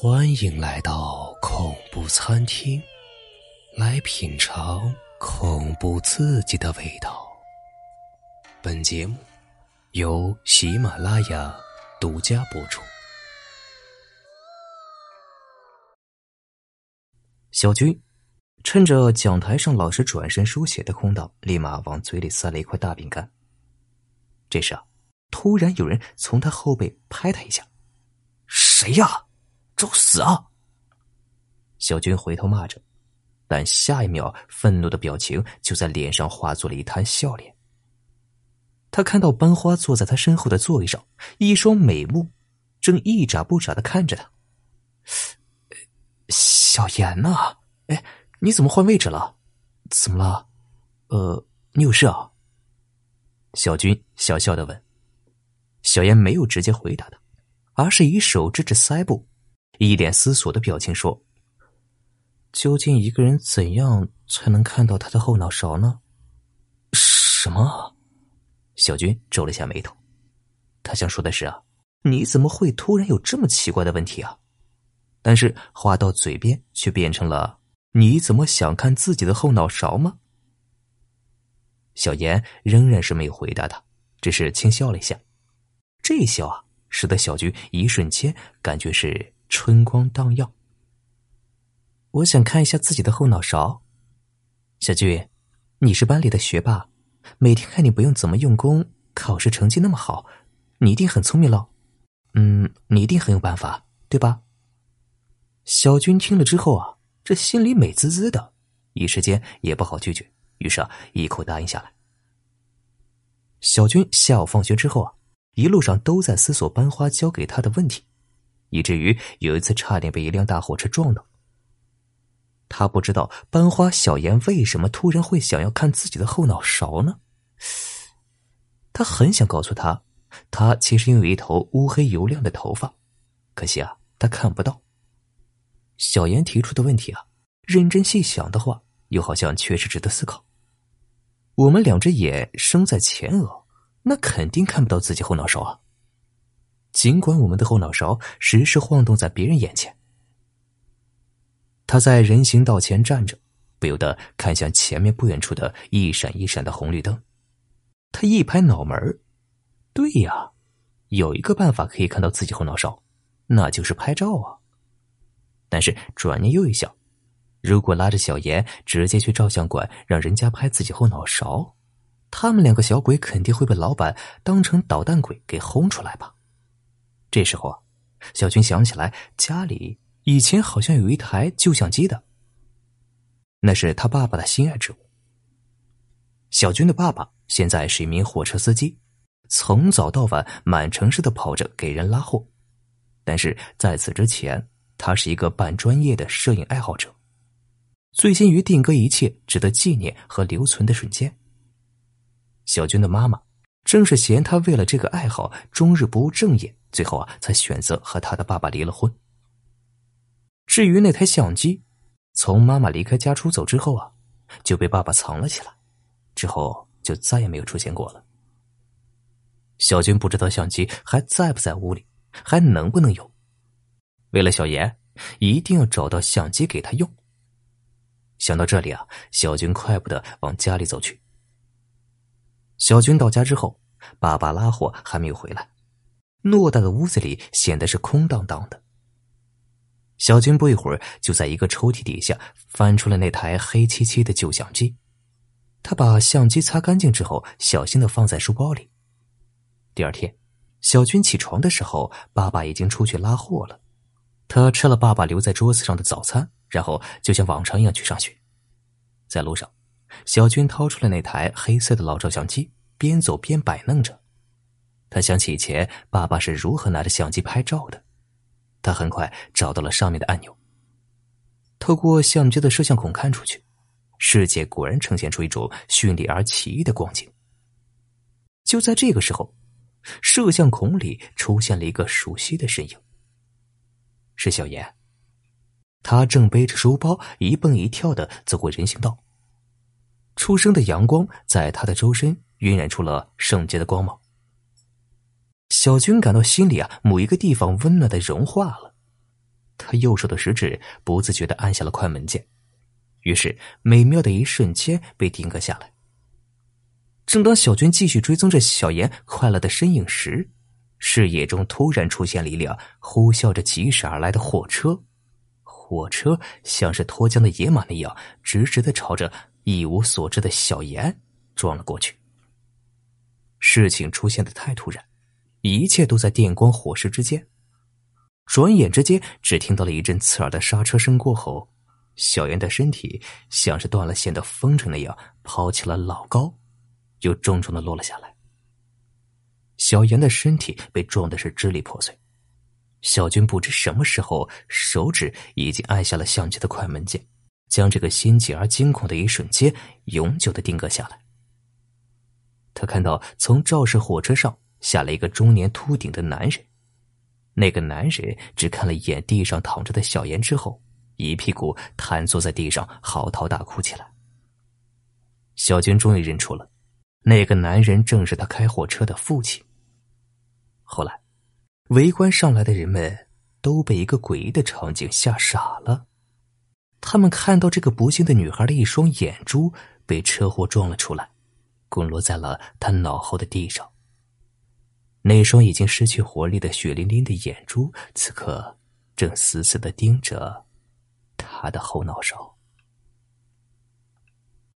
欢迎来到恐怖餐厅，来品尝恐怖刺激的味道。本节目由喜马拉雅独家播出。小军趁着讲台上老师转身书写的空档，立马往嘴里塞了一块大饼干。这时啊，突然有人从他后背拍他一下：“谁呀？”找死啊！小军回头骂着，但下一秒，愤怒的表情就在脸上化作了一滩笑脸。他看到班花坐在他身后的座位上，一双美目正一眨不眨的看着他。小严呐，哎，你怎么换位置了？怎么了？呃，你有事啊？小军小笑的问。小严没有直接回答他，而是以手指着腮部。一脸思索的表情说：“究竟一个人怎样才能看到他的后脑勺呢？”什么？小军皱了下眉头。他想说的是啊，你怎么会突然有这么奇怪的问题啊？但是话到嘴边却变成了：“你怎么想看自己的后脑勺吗？”小严仍然是没有回答他，只是轻笑了一下。这一笑啊，使得小军一瞬间感觉是。春光荡漾。我想看一下自己的后脑勺。小俊，你是班里的学霸，每天看你不用怎么用功，考试成绩那么好，你一定很聪明喽。嗯，你一定很有办法，对吧？小军听了之后啊，这心里美滋滋的，一时间也不好拒绝，于是啊，一口答应下来。小军下午放学之后啊，一路上都在思索班花教给他的问题。以至于有一次差点被一辆大货车撞到。他不知道班花小妍为什么突然会想要看自己的后脑勺呢？他很想告诉他，他其实拥有一头乌黑油亮的头发，可惜啊，他看不到。小妍提出的问题啊，认真细想的话，又好像确实值得思考。我们两只眼生在前额，那肯定看不到自己后脑勺啊。尽管我们的后脑勺时时晃动在别人眼前，他在人行道前站着，不由得看向前面不远处的一闪一闪的红绿灯。他一拍脑门对呀，有一个办法可以看到自己后脑勺，那就是拍照啊。但是转念又一想，如果拉着小严直接去照相馆让人家拍自己后脑勺，他们两个小鬼肯定会被老板当成捣蛋鬼给轰出来吧。这时候啊，小军想起来家里以前好像有一台旧相机的，那是他爸爸的心爱之物。小军的爸爸现在是一名货车司机，从早到晚满城市的跑着给人拉货，但是在此之前，他是一个半专业的摄影爱好者，醉心于定格一切值得纪念和留存的瞬间。小军的妈妈正是嫌他为了这个爱好终日不务正业。最后啊，才选择和他的爸爸离了婚。至于那台相机，从妈妈离开家出走之后啊，就被爸爸藏了起来，之后就再也没有出现过了。小军不知道相机还在不在屋里，还能不能有。为了小严，一定要找到相机给他用。想到这里啊，小军快步的往家里走去。小军到家之后，爸爸拉货还没有回来。偌大的屋子里显得是空荡荡的。小军不一会儿就在一个抽屉底下翻出了那台黑漆漆的旧相机，他把相机擦干净之后，小心的放在书包里。第二天，小军起床的时候，爸爸已经出去拉货了。他吃了爸爸留在桌子上的早餐，然后就像往常一样去上学。在路上，小军掏出了那台黑色的老照相机，边走边摆弄着。他想起以前爸爸是如何拿着相机拍照的，他很快找到了上面的按钮。透过相机的摄像孔看出去，世界果然呈现出一种绚丽而奇异的光景。就在这个时候，摄像孔里出现了一个熟悉的身影，是小严。他正背着书包一蹦一跳的走过人行道，初升的阳光在他的周身晕染出了圣洁的光芒。小军感到心里啊某一个地方温暖的融化了，他右手的食指不自觉的按下了快门键，于是美妙的一瞬间被定格下来。正当小军继续追踪着小妍快乐的身影时，视野中突然出现了一辆呼啸着疾驶而来的火车，火车像是脱缰的野马那样，直直的朝着一无所知的小妍撞了过去。事情出现的太突然，一切都在电光火石之间。转眼之间，只听到了一阵刺耳的刹车声过后，小妍的身体像是断了线的风筝那样抛起了老高，又重重的落了下来。小妍的身体被撞的是支离破碎。小军不知什么时候，手指已经按下了相机的快门键，将这个心急而惊恐的一瞬间永久的定格下来。他看到从肇事火车上下来一个中年秃顶的男人，那个男人只看了一眼地上躺着的小妍之后，一屁股瘫坐在地上嚎啕大哭起来。小军终于认出了，那个男人正是他开货车的父亲。后来，围观上来的人们都被一个诡异的场景吓傻了，他们看到这个不幸的女孩的一双眼珠被车祸撞了出来。滚落在了他脑后的地上。那双已经失去活力的血淋淋的眼珠，此刻正死死的盯着他的后脑勺。